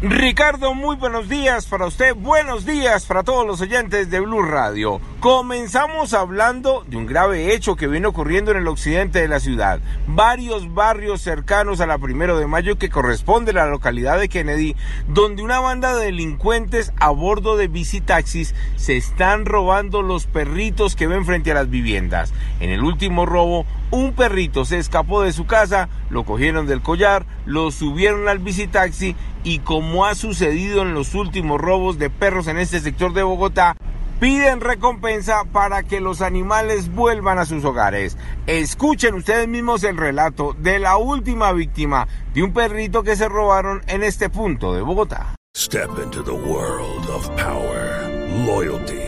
Ricardo, muy buenos días para usted, buenos días para todos los oyentes de Blue Radio. Comenzamos hablando de un grave hecho que viene ocurriendo en el occidente de la ciudad. Varios barrios cercanos a la primero de mayo que corresponde a la localidad de Kennedy, donde una banda de delincuentes a bordo de bicitaxis se están robando los perritos que ven frente a las viviendas. En el último robo, un perrito se escapó de su casa, lo cogieron del collar, lo subieron al bicitaxi y como ha sucedido en los últimos robos de perros en este sector de Bogotá, piden recompensa para que los animales vuelvan a sus hogares. Escuchen ustedes mismos el relato de la última víctima de un perrito que se robaron en este punto de Bogotá. Step into the world of power, loyalty,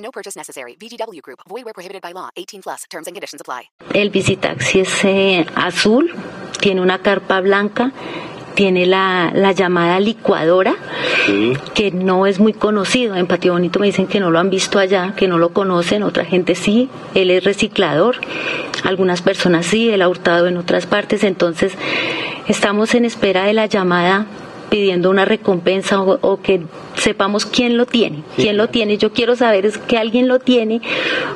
No purchase necessary. VGW Group. Void or prohibited by law. 18 plus. Terms and conditions apply. El visitaxi es eh, azul, tiene una carpa blanca, tiene la, la llamada licuadora, que no es muy conocido. En Patio Bonito me dicen que no lo han visto allá, que no lo conocen, otra gente sí. Él es reciclador, algunas personas sí, él ha hurtado en otras partes. Entonces, estamos en espera de la llamada pidiendo una recompensa o, o que sepamos quién lo tiene, quién lo tiene. Yo quiero saber es que alguien lo tiene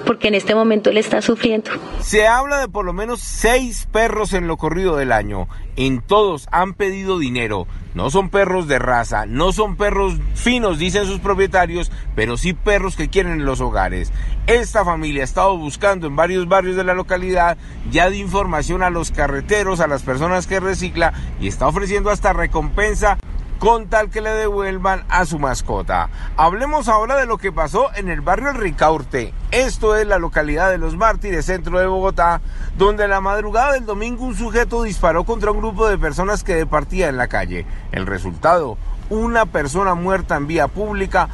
porque en este momento él está sufriendo. Se habla de por lo menos seis perros en lo corrido del año. En todos han pedido dinero. No son perros de raza, no son perros finos, dicen sus propietarios, pero sí perros que quieren en los hogares. Esta familia ha estado buscando en varios barrios de la localidad ya de información a los carreteros, a las personas que recicla y está ofreciendo hasta recompensa con tal que le devuelvan a su mascota. Hablemos ahora de lo que pasó en el barrio El Ricaurte. Esto es la localidad de Los Mártires, centro de Bogotá, donde la madrugada del domingo un sujeto disparó contra un grupo de personas que departía en la calle. El resultado, una persona muerta en vía pública,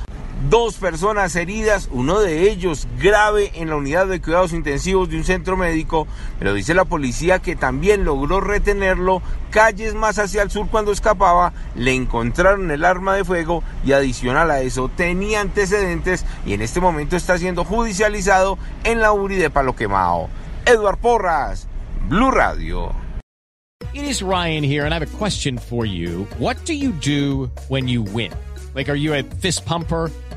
dos personas heridas, uno de ellos grave en la unidad de cuidados intensivos de un centro médico, pero dice la policía que también logró retenerlo calles más hacia el sur cuando escapaba, le encontraron el arma de fuego y adicional a eso tenía antecedentes y en este momento está siendo judicializado en la URI de Palo Quemado. Eduard Porras, Blue Radio. It is Ryan here and I have a question for you. What do you do when you win? Like are you a fist pumper?